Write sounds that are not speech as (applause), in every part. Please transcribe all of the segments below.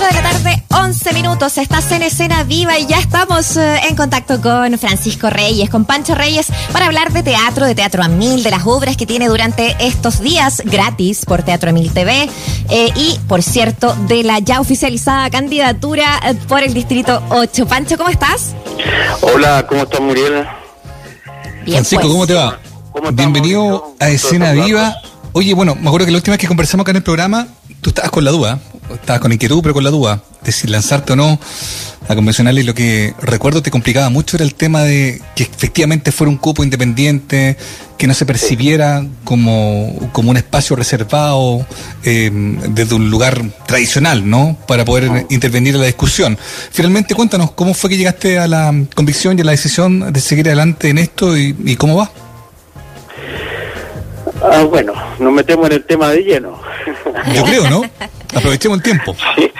4 de la tarde, 11 minutos. Estás en escena viva y ya estamos eh, en contacto con Francisco Reyes, con Pancho Reyes, para hablar de teatro, de Teatro a Mil, de las obras que tiene durante estos días gratis por Teatro a Mil TV eh, y, por cierto, de la ya oficializada candidatura eh, por el Distrito 8. Pancho, ¿cómo estás? Hola, ¿cómo estás, Muriel? Bien, Francisco, pues. ¿cómo te va? ¿Cómo estás, Bienvenido a Escena Viva. Oye, bueno, me acuerdo que la última vez que conversamos acá en el programa, tú estabas con la duda, estabas con inquietud, pero con la duda de si lanzarte o no a convencional y lo que recuerdo te complicaba mucho era el tema de que efectivamente fuera un cupo independiente, que no se percibiera como, como un espacio reservado eh, desde un lugar tradicional, ¿no? Para poder intervenir en la discusión. Finalmente, cuéntanos, ¿cómo fue que llegaste a la convicción y a la decisión de seguir adelante en esto y, y cómo va? Ah, bueno, nos metemos en el tema de lleno. Yo creo, ¿no? (laughs) Aprovechemos el tiempo. sí,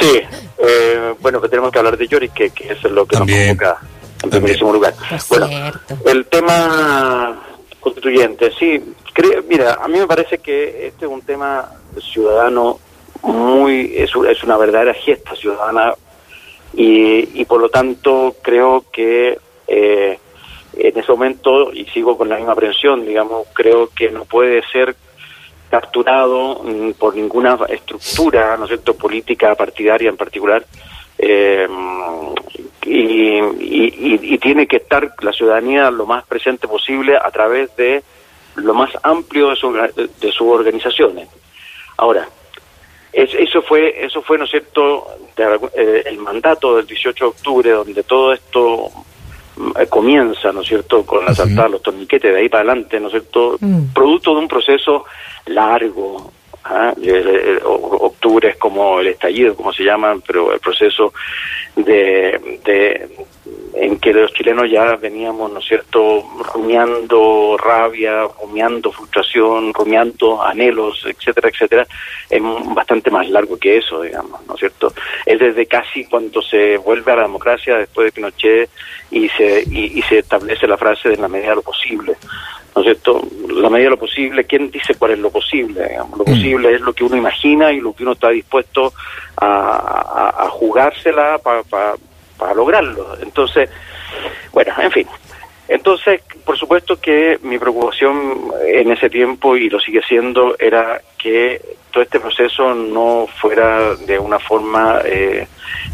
sí. Eh, bueno, pues tenemos que hablar de Yorick, que, que eso es lo que También. nos convoca en primerísimo lugar. Bueno, cierto. el tema constituyente, sí. Creo, mira, a mí me parece que este es un tema ciudadano muy, es, es una verdadera gesta ciudadana y, y por lo tanto creo que eh, en ese momento, y sigo con la misma aprehensión, digamos, creo que no puede ser capturado mm, por ninguna estructura, ¿no es cierto?, política partidaria en particular, eh, y, y- y- tiene que estar la ciudadanía lo más presente posible a través de lo más amplio de, su de sus organizaciones. Ahora, es- eso fue, eso fue, ¿no es cierto?, eh, el mandato del 18 de octubre, donde todo esto comienza, ¿no es cierto?, con la Ujú. saltada, los torniquetes, de ahí para adelante, ¿no es cierto?, Mm. producto de un proceso largo. ¿Ah? El- o- octubre es como el estallido, como se llaman, pero el proceso de, de en que los chilenos ya veníamos, ¿no es cierto?, rumiando rabia, rumiando frustración, rumiando anhelos, etcétera, etcétera, es bastante más largo que eso, digamos, ¿no es cierto? Es desde casi cuando se vuelve a la democracia después de Pinochet y se, y, y se establece la frase de la medida de lo posible. ¿No es cierto? La medida de lo posible, ¿quién dice cuál es lo posible? digamos? Lo Mm. posible es lo que uno imagina y lo que uno está dispuesto a, a- a jugársela para lograrlo. Entonces, bueno, en fin. Entonces, por supuesto que mi preocupación en ese tiempo, y lo sigue siendo, era que todo este proceso no fuera de una forma eh,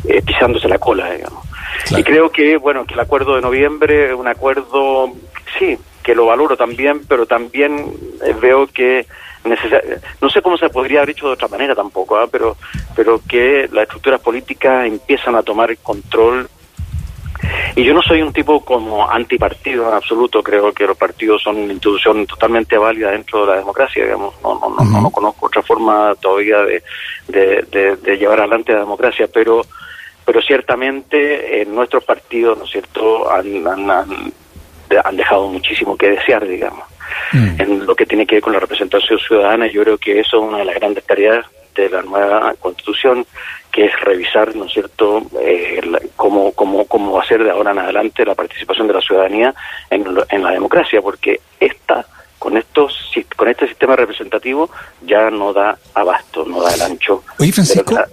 eh, pisándose la cola, digamos. Claro. Y creo que, bueno, que el acuerdo de noviembre es un acuerdo, sí, que lo valoro también, pero también eh, veo que no sé cómo se podría haber hecho de otra manera tampoco, ¿ah? pero pero que las estructuras políticas empiezan a tomar el control y yo no soy un tipo como antipartido en absoluto, creo que los partidos son una institución totalmente válida dentro de la democracia, digamos, no, no, no, no, no conozco otra forma todavía de, de, de- de llevar adelante la democracia, pero pero ciertamente en nuestros partidos, ¿no es cierto?, han, han, han- han dejado muchísimo que desear, digamos Mm. en lo que tiene que ver con la representación ciudadana. Yo creo que eso es una de las grandes tareas de la nueva constitución, que es revisar, ¿no es cierto?, eh, la- cómo, cómo, cómo va a ser de ahora en adelante la participación de la ciudadanía en, lo- en la democracia, porque esta, con, estos, con este sistema representativo, ya no da abasto, no da el ancho. Oye, de Francisco, la-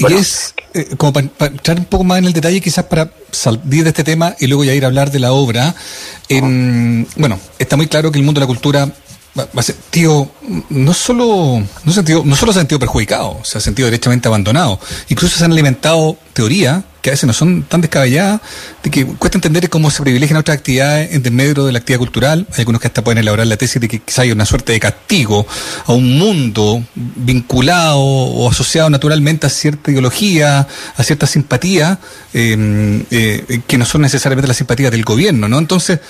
Y Bueno. es eh, como para entrar un poco más en el detalle, quizás para salir de este tema y luego ya ir a hablar de la obra. En, bueno, está muy claro que el mundo de la cultura va, va a ser, tío, no solo, no, sentido, no solo se ha sentido perjudicado, se ha sentido derechamente abandonado. Incluso se han alimentado teorías que a veces no son tan descabelladas, de que cuesta entender cómo se privilegian otras actividades en desmedro de la actividad cultural. Hay algunos que hasta pueden elaborar la tesis de que quizá hay una suerte de castigo a un mundo vinculado o asociado naturalmente a cierta ideología, a cierta simpatía, eh, eh, que no son necesariamente las simpatías del gobierno, ¿no? Entonces,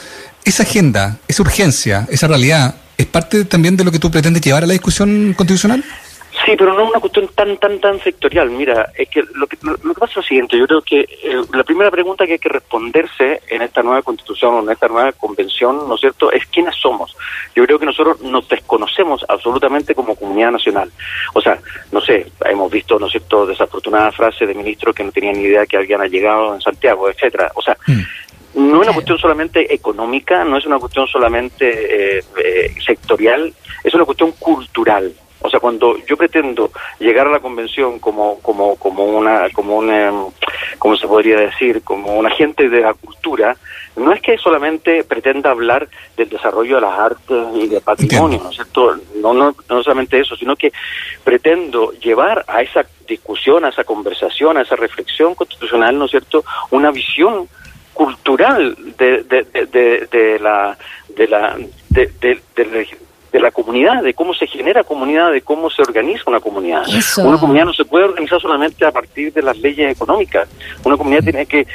esa agenda, esa urgencia, esa realidad, ¿es parte también de lo que tú pretendes llevar a la discusión constitucional? Sí, pero no es una cuestión tan, tan, tan sectorial. Mira, es que lo que, lo, lo que pasa es lo siguiente. Yo creo que eh, la primera pregunta que hay que responderse en esta nueva constitución o en esta nueva convención, ¿no es cierto?, es quiénes somos. Yo creo que nosotros nos desconocemos absolutamente como comunidad nacional. O sea, no sé, hemos visto, ¿no es cierto?, desafortunadas frases de ministros que no tenían ni idea que habían llegado en Santiago, etcétera. O sea, Mm. No es una cuestión solamente económica, no es una cuestión solamente eh, eh, sectorial, es una cuestión cultural. O sea, cuando yo pretendo llegar a la convención como como como una como una como se podría decir, como un agente de la cultura, no es que solamente pretenda hablar del desarrollo de las artes y del patrimonio, ¿no es cierto? No, no, no solamente eso, sino que pretendo llevar a esa discusión, a esa conversación, a esa reflexión constitucional, ¿no es cierto?, una visión cultural de, de, de, de la de la de, de, de la comunidad, de cómo se genera comunidad, de cómo se organiza una comunidad. Una comunidad no se puede organizar solamente a partir de las leyes económicas. Una comunidad tiene que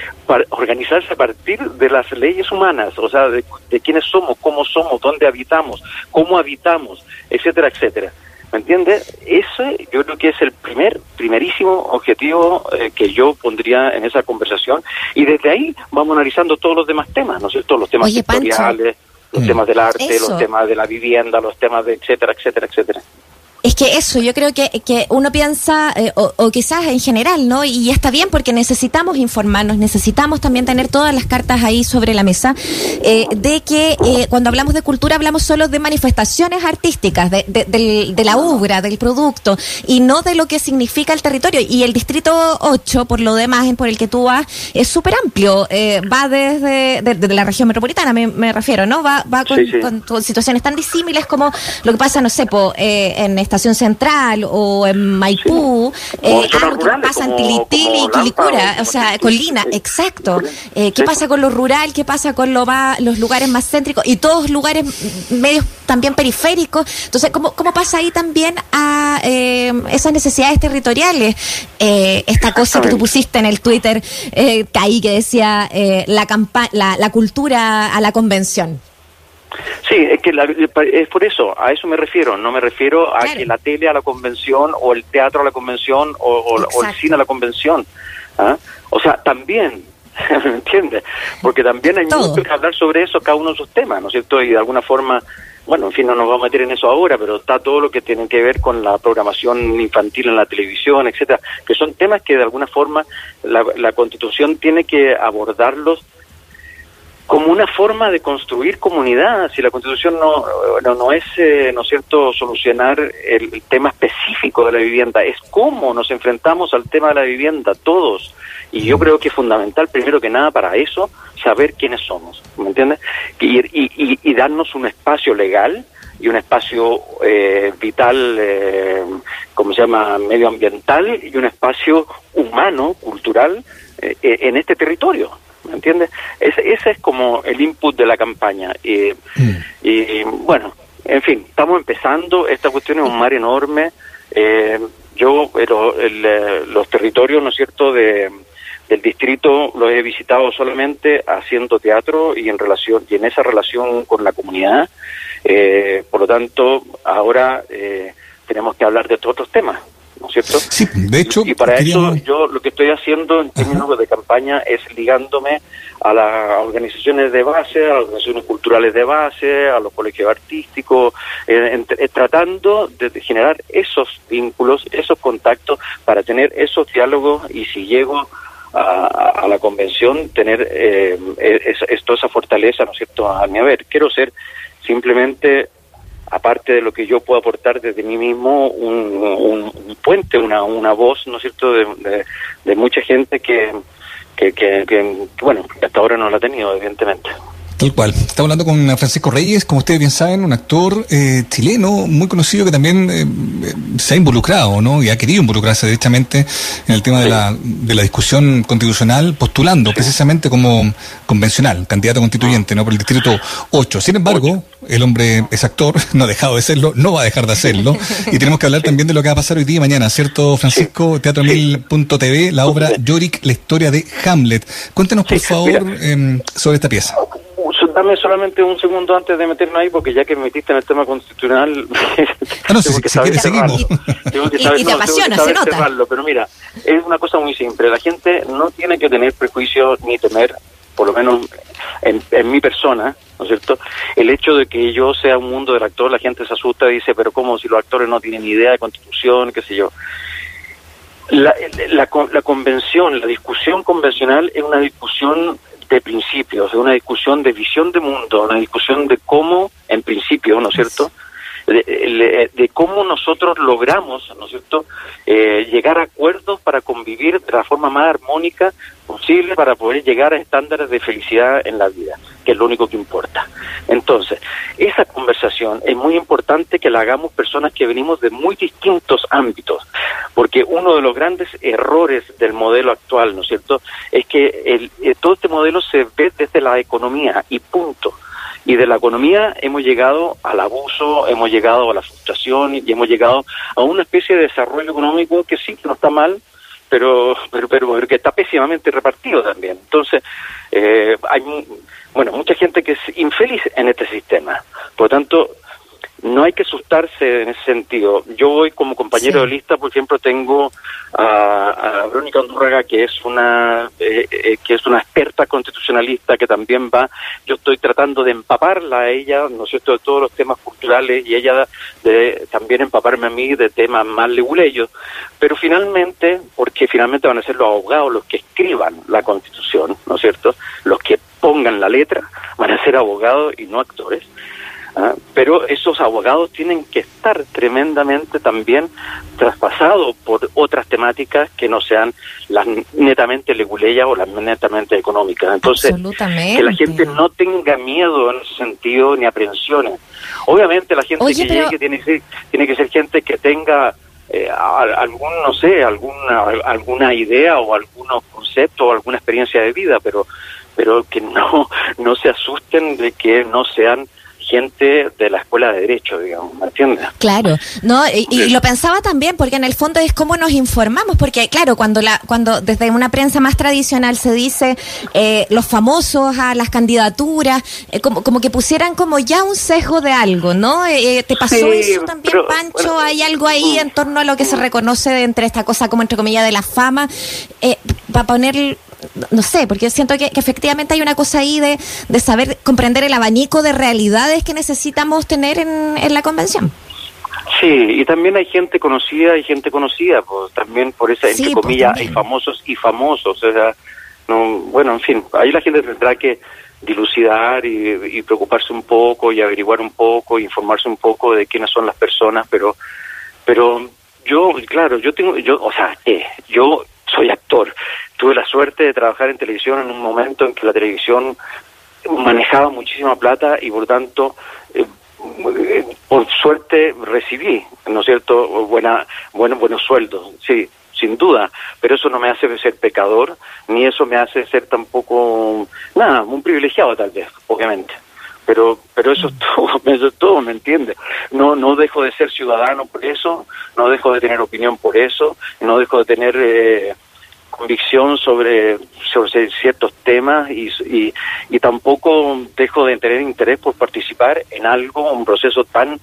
organizarse a partir de las leyes humanas, o sea, de, quiénes somos, cómo somos, dónde habitamos, cómo habitamos, etcétera, etcétera. ¿Me entiendes? Ese yo creo que es el primer, primerísimo objetivo eh, que yo pondría en esa conversación y desde ahí vamos analizando todos los demás temas, ¿no es cierto? Los temas sectoriales, los mm. temas del arte, los temas de la vivienda, los temas de etcétera, etcétera, etcétera. Es que eso, yo creo que, que uno piensa, eh, o, quizás en general, ¿no? Y está bien porque necesitamos informarnos, necesitamos también tener todas las cartas ahí sobre la mesa, eh, de que eh, cuando hablamos de cultura hablamos solo de manifestaciones artísticas, de, de, la obra, del producto, y no de lo que significa el territorio. Y el distrito 8, por lo demás, por el que tú vas, es súper amplio, va desde de, la región metropolitana, me, refiero, ¿no? Va, va con, situaciones tan disímiles como lo que pasa, no sé, po, en esta Central o en Maipú, eh, algo que pasa en Tilitili y Quilicura, o sea, Colina, exacto. Eh, ¿Qué pasa con lo rural? ¿Qué pasa con lo los lugares más céntricos y todos lugares medios también periféricos? Entonces, ¿cómo, cómo pasa ahí también a eh, esas necesidades territoriales? esta cosa que tú pusiste en el Twitter, eh, ahí que decía la, la, la cultura a la convención. Sí, es que es por eso, a eso me refiero, no me refiero a que la tele a la convención o el teatro a la convención o, el cine a la convención. ¿ah? O sea, también, (laughs) ¿me entiendes? Porque también hay mucho que hablar sobre eso, cada uno de sus temas, ¿no es cierto? Y de alguna forma, bueno, en fin, no nos vamos a meter en eso ahora, pero está todo lo que tiene que ver con la programación infantil en la televisión, etcétera, que son temas que de alguna forma la, la Constitución tiene que abordarlos como una forma de construir comunidad. Si la Constitución no, no, es, eh, ¿no es cierto?, solucionar el, tema específico de la vivienda, es cómo nos enfrentamos al tema de la vivienda todos. Y yo creo que es fundamental, primero que nada, para eso, saber quiénes somos, ¿me entiendes? Y, y, y, darnos un espacio legal y un espacio eh, vital, eh, como se llama, medioambiental, y un espacio humano, cultural, eh, en este territorio. ¿Me entiendes? Ese, ese es como el input de la campaña. Y, mm. y bueno, en fin, estamos empezando, esta cuestión es un mar enorme. Eh, yo, pero eh, los territorios, ¿no es cierto?, de, del distrito los he visitado solamente haciendo teatro y en relación y en esa relación con la comunidad. Eh, por lo tanto, ahora eh, tenemos que hablar de estos otros temas. ¿No es cierto? Sí, de hecho. Y, para eso yo lo que estoy haciendo en términos de campaña es ligándome a las organizaciones de base, a las organizaciones culturales de base, a los colegios artísticos, eh, eh, tratando de, generar esos vínculos, esos contactos para tener esos diálogos y si llego a, la convención tener eh, toda esa fortaleza, ¿no es cierto?, a mi haber. Quiero ser simplemente aparte de lo que yo puedo aportar desde mí mismo, un, puente, una, una voz, ¿no es cierto?, de, de, mucha gente que, que, que, que, bueno, hasta ahora no la ha tenido, evidentemente. Tal cual. Estamos hablando con Francisco Reyes, como ustedes bien saben, un actor eh, chileno muy conocido que también eh, se ha involucrado, ¿no? Y ha querido involucrarse directamente en el tema de, la, de la discusión constitucional, postulando precisamente como convencional, candidato constituyente, ¿no? Por el distrito 8. Sin embargo, el hombre es actor, (laughs) no ha dejado de serlo, no va a dejar de hacerlo. Y tenemos que hablar también de lo que va a pasar hoy día y mañana, ¿cierto, Francisco? Teatro Mil.tv, la obra Yorick, la historia de Hamlet. Cuéntenos, por favor, em, sobre esta pieza dame solamente un segundo antes de meternos ahí, porque ya que me metiste en el tema constitucional, (laughs) ah, no, tengo que saber cerrarlo. Tengo que saber, y, te apasiona, se nota. Cerrarlo. Pero mira, es una cosa muy simple. La gente no tiene que tener prejuicios ni temer, por lo menos en, en mi persona, ¿no es cierto? El hecho de que yo sea un mundo del actor, la gente se asusta y dice, pero ¿cómo si los actores no tienen ni idea de constitución, qué sé yo? La, la, la, convención, la discusión convencional es una discusión de principios, de una discusión de visión de mundo, una discusión de cómo, en principio, ¿no es cierto?, de, cómo nosotros logramos, ¿no es cierto?, eh, llegar a acuerdos para convivir de la forma más armónica posible para poder llegar a estándares de felicidad en la vida, que es lo único que importa. Entonces, esa conversación es muy importante que la hagamos personas que venimos de muy distintos ámbitos, porque uno de los grandes errores del modelo actual, ¿no es cierto?, es que el, eh, todo este modelo se ve desde la economía y punto. Y de la economía hemos llegado al abuso, hemos llegado a la frustración y hemos llegado a una especie de desarrollo económico que sí, que no está mal, pero, pero, pero, que está pésimamente repartido también. Entonces, eh, hay bueno, mucha gente que es infeliz en este sistema. Por lo tanto, no hay que asustarse en ese sentido. Yo voy como compañero de lista, por ejemplo, tengo a, a Verónica Andurraga, que es una eh, eh, que es una experta constitucionalista que también va. Yo estoy tratando de empaparla a ella, ¿no es cierto?, de todos los temas culturales y ella de también empaparme a mí de temas más leguleyos. Pero finalmente, porque finalmente van a ser los abogados los que escriban la Constitución, ¿no es cierto?, los que pongan la letra, van a ser abogados y no actores. ¿Ah? pero esos abogados tienen que estar tremendamente también traspasados por otras temáticas que no sean las netamente leguleyas o las netamente económicas. Entonces, que la gente no tenga miedo en ese sentido ni aprensiones. Obviamente la gente que llegue tiene, que ser, tiene que ser gente que tenga eh, algún, no sé, alguna, alguna idea o algunos conceptos o alguna experiencia de vida, pero pero que no, no se asusten de que no sean gente de la escuela de derecho, digamos, ¿me entiendes? Claro, no y, lo pensaba también porque en el fondo es cómo nos informamos, porque claro, cuando la cuando desde una prensa más tradicional se dice eh, los famosos a las candidaturas, eh, como, como que pusieran como ya un sesgo de algo, ¿no? Eh, ¿Te pasó eso también, Pancho? ¿Hay algo ahí en torno a lo que se reconoce entre esta cosa como entre comillas de la fama? para poner no sé, porque siento que, efectivamente hay una cosa ahí de, de, saber comprender el abanico de realidades que necesitamos tener en, en la convención. Sí, y también hay gente conocida y gente conocida, pues también por esa, entre pues, comillas, hay famosos y famosos, o sea, no, bueno, en fin, ahí la gente tendrá que dilucidar y, y preocuparse un poco y averiguar un poco, informarse un poco de quiénes son las personas, pero, pero yo, claro, yo tengo, yo, o sea, eh, yo soy actor. Tuve la suerte de trabajar en televisión en un momento en que la televisión manejaba muchísima plata y por tanto eh, por suerte recibí, ¿no es cierto?, buena, bueno, buenos sueldos, sí, sin duda, pero eso no me hace ser pecador, ni eso me hace ser tampoco, nada, un privilegiado tal vez, obviamente. Pero, pero eso es (laughs) todo, eso es todo, ¿me entiende? No, no dejo de ser ciudadano por eso, no dejo de tener opinión por eso, no dejo de tener eh, convicción sobre, sobre ciertos temas y, y, y, tampoco dejo de tener interés por participar en algo, un proceso tan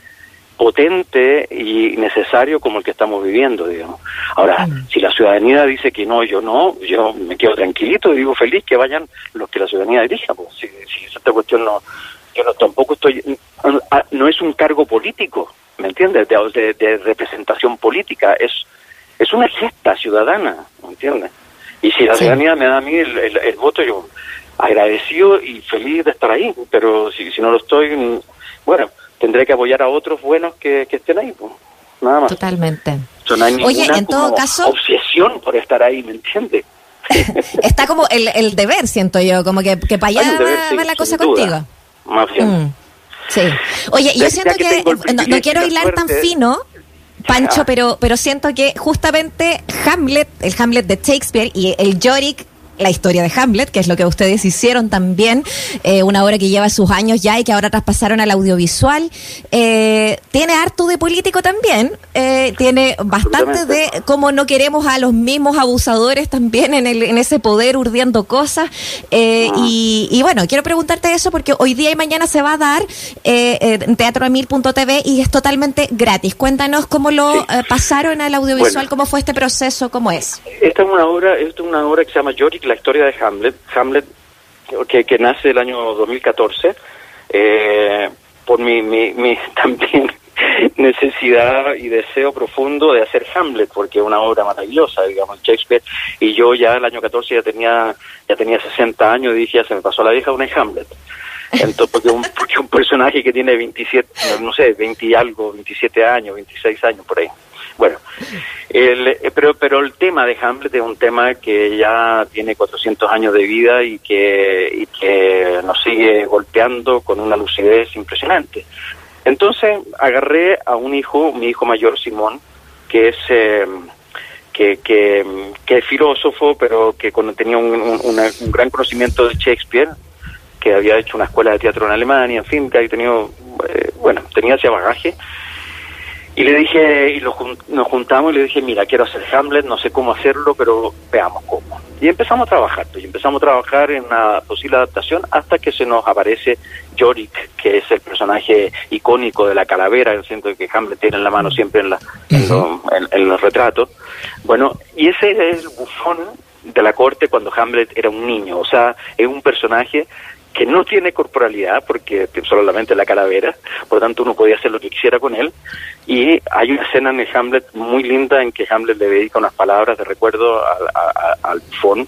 potente y necesario como el que estamos viviendo, digamos. Ahora, mm. si la ciudadanía dice que no, yo no, yo me quedo tranquilito y digo feliz que vayan los que la ciudadanía dirija, pues si, si esta cuestión no, yo no tampoco estoy, no es un cargo político, ¿me entiendes? De, de representación política, es es una gesta ciudadana, ¿me entiendes? Y si la ciudadanía me da a mí el, voto, yo agradecido y feliz de estar ahí, pero si, si no lo estoy, bueno, tendré que apoyar a otros buenos que, estén ahí, pues, nada más. Totalmente. no hay Oye, en todo caso... obsesión por estar ahí, ¿me entiendes? (laughs) Está como el, el deber, siento yo, como que, que para allá va, la cosa contigo. Más bien. Mm, sí. Oye, yo siento que, no, quiero hilar tan fino, Pancho, pero, pero siento que justamente Hamlet, el Hamlet de Shakespeare y el Yorick la historia de Hamlet, que es lo que ustedes hicieron también, eh, una obra que lleva sus años ya y que ahora traspasaron al audiovisual. Eh, tiene harto de político también, eh, tiene bastante de cómo no queremos a los mismos abusadores también en, el, en ese poder urdiendo cosas. Ah. y, bueno, quiero preguntarte eso porque hoy día y mañana se va a dar en teatroamil.tv y es totalmente gratis. Cuéntanos cómo lo pasaron al audiovisual, cómo fue este proceso, cómo es. Esta es una obra, esta es una obra que se llama la historia de Hamlet, Hamlet que, que nace el año 2014, eh, por mi, mi, mi (laughs) también necesidad y deseo profundo de hacer Hamlet, porque es una obra maravillosa, digamos, Shakespeare, y yo ya el año 14 ya tenía, ya tenía 60 años y dije, ya se me pasó la vieja una Hamlet. Entonces, porque un, porque un personaje que tiene 27, no sé, 20 y algo, 27 años, 26 años por ahí. Bueno, el, eh, pero, pero el tema de Hamlet es un tema que ya tiene 400 años de vida y que, y que nos sigue golpeando con una lucidez impresionante. Entonces agarré a un hijo, mi hijo mayor, Simón, que es... Eh, que, que, que, es filósofo, pero que tenía un, un, gran conocimiento de Shakespeare, que había hecho una escuela de teatro en Alemania, en fin, que había tenido, eh, bueno, tenía ese bagaje, y le dije, y nos juntamos y le dije, mira, quiero hacer Hamlet, no sé cómo hacerlo, pero veamos cómo. Y empezamos a trabajar, pues, y empezamos a trabajar en una posible adaptación hasta que se nos aparece Yorick, que es el personaje icónico de la calavera, el centro que Hamlet tiene en la mano siempre en, la, en, los retratos. Bueno, y ese es el bufón de la corte cuando Hamlet era un niño, o sea, es un personaje que no tiene corporalidad, porque solamente la calavera, por lo tanto uno podía hacer lo que quisiera con él. Y hay una escena en el Hamlet muy linda en que Hamlet le dedica unas palabras de recuerdo al, al bufón.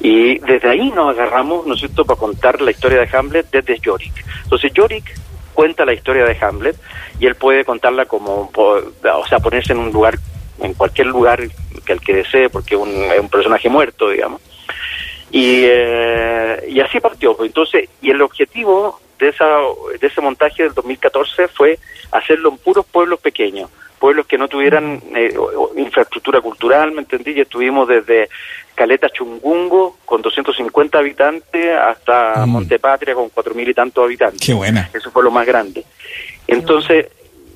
Y desde ahí nos agarramos, ¿no es cierto?, para contar la historia de Hamlet desde Yorick. Entonces Yorick cuenta la historia de Hamlet y él puede contarla como, o sea, ponerse en un lugar, en cualquier lugar que el que desee, porque es un personaje muerto, digamos y, eh, y así partió. Pues. Entonces, y el objetivo de, esa, de ese montaje del 2014 fue hacerlo en puros pueblos pequeños, pueblos que no tuvieran eh, infraestructura cultural, ¿me entendí? Y estuvimos desde Caleta Chungungo con 250 habitantes hasta mm. Montepatria con 4.000 y tantos habitantes. Qué buena. Eso fue lo más grande. Entonces,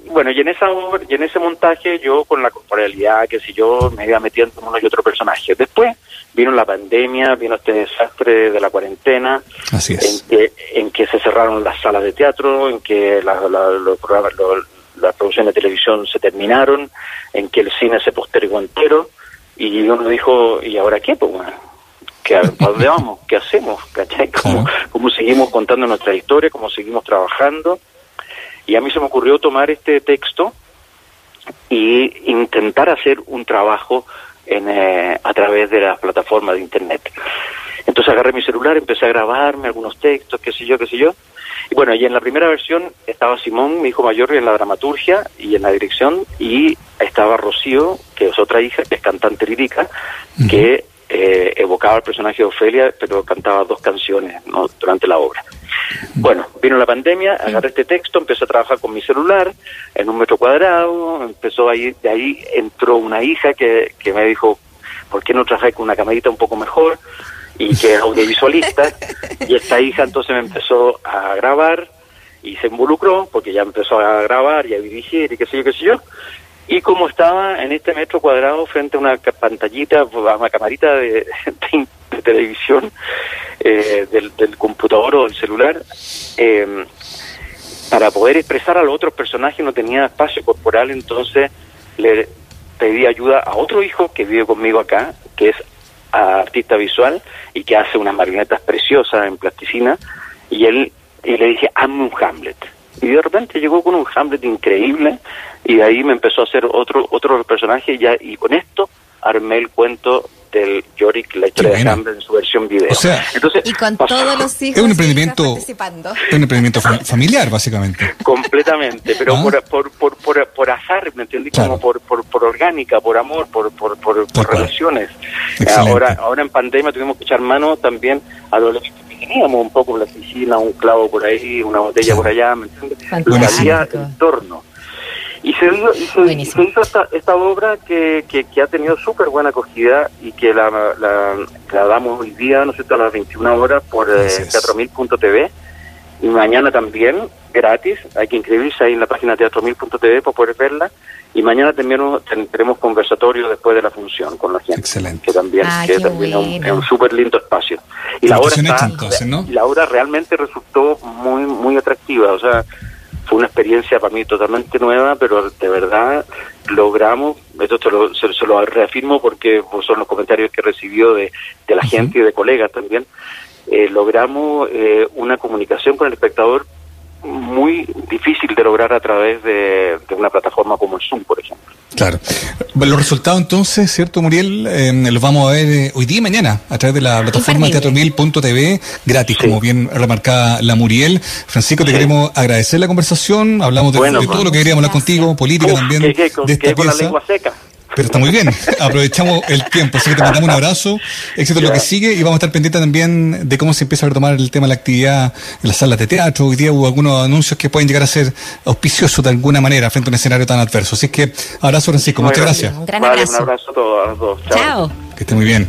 bueno, y en esa y en ese montaje yo con la corporalidad, que si yo me iba metiendo en uno y otro personaje. Después vino la pandemia, vino este desastre de la cuarentena, Así En, que, en que se cerraron las salas de teatro, en que la, los programas, las producciones de televisión se terminaron, en que el cine se postergó entero, y uno dijo, ¿y ahora qué? Pues bueno, ¿qué, ¿para (laughs) dónde vamos? ¿Qué hacemos? ¿Cachai? ¿Cómo, ¿Cómo seguimos contando nuestra historia? ¿Cómo seguimos trabajando? Y a mí se me ocurrió tomar este texto y intentar hacer un trabajo en, eh, a través de las plataformas de internet. Entonces agarré mi celular, empecé a grabarme algunos textos, qué sé yo, qué sé yo. Y bueno, y en la primera versión estaba Simón, mi hijo mayor, en la dramaturgia y en la dirección, y estaba Rocío, que es otra hija, que es cantante lírica, que eh, evocaba el personaje de Ofelia, pero cantaba dos canciones ¿no? durante la obra. Bueno, vino la pandemia, agarré este texto, empecé a trabajar con mi celular en un metro cuadrado, empezó ahí, de ahí entró una hija que, que me dijo, ¿por qué no trabajáis con una camarita un poco mejor? Y que es audiovisualista, (laughs) y esta hija entonces me empezó a grabar y se involucró, porque ya empezó a grabar y a dirigir y qué sé yo, qué sé yo, y como estaba en este metro cuadrado frente a una pantallita, a una camarita de, (laughs) televisión eh, del, computador o del celular, eh, para poder expresar a los otros personajes no tenía espacio corporal, entonces le pedí ayuda a otro hijo que vive conmigo acá, que es artista visual y que hace unas marionetas preciosas en plasticina, y él y le dije, hazme un Hamlet. Y de repente llegó con un Hamlet increíble, y ahí me empezó a hacer otro otro personaje, y, ya, y con esto armé el cuento del Yorick, la historia de Hamlet en su versión video. O sea, Entonces, y con todos los hijos es un emprendimiento, es un emprendimiento familiar, básicamente. Completamente, pero ¿Ah? por, por, por, por, azar, ¿me entendí? Como por, por, por orgánica, por amor, por, por, por, relaciones. Ahora, ahora en pandemia tuvimos que echar mano también a los teníamos un poco la piscina, un clavo por ahí, una botella por allá, ¿me entiendes? Lo que hacía el torno. Y se, hizo, esta, esta, obra que, que, ha tenido súper buena acogida y que la, la, damos hoy día, ¿no sé, a las 21 horas por eh, teatromil.tv y mañana también, gratis, hay que inscribirse ahí en la página teatromil.tv para poder verla y mañana también tendremos conversatorio después de la función con la gente. Excelente. Que también, ah, que también es un, súper lindo espacio. Y la obra, y la obra realmente resultó muy, muy atractiva, o sea fue una experiencia para mí totalmente nueva, pero de verdad logramos, esto se, lo reafirmo porque pues, son los comentarios que recibió de, de la gente y de colegas también, eh, logramos eh, una comunicación con el espectador muy difícil de lograr a través de, una plataforma como el Zoom, por ejemplo. Claro. Los resultados entonces, ¿cierto, Muriel? Eh, los vamos a ver eh, hoy día y mañana a través de la plataforma teatromil.tv, gratis, como bien remarcaba la Muriel. Francisco, te queremos agradecer la conversación, hablamos de, todo lo que queríamos hablar contigo, política también. de esta con la lengua seca. Pero está muy bien, aprovechamos el tiempo, así que te mandamos un abrazo, éxito en lo que sigue y vamos a estar pendientes también de cómo se empieza a retomar el tema de la actividad en las salas de teatro. Hoy día hubo algunos anuncios que pueden llegar a ser auspiciosos de alguna manera frente a un escenario tan adverso. Así que abrazo Francisco, muchas gracias. Un gran abrazo. un abrazo a todos. Chao. Que esté muy bien.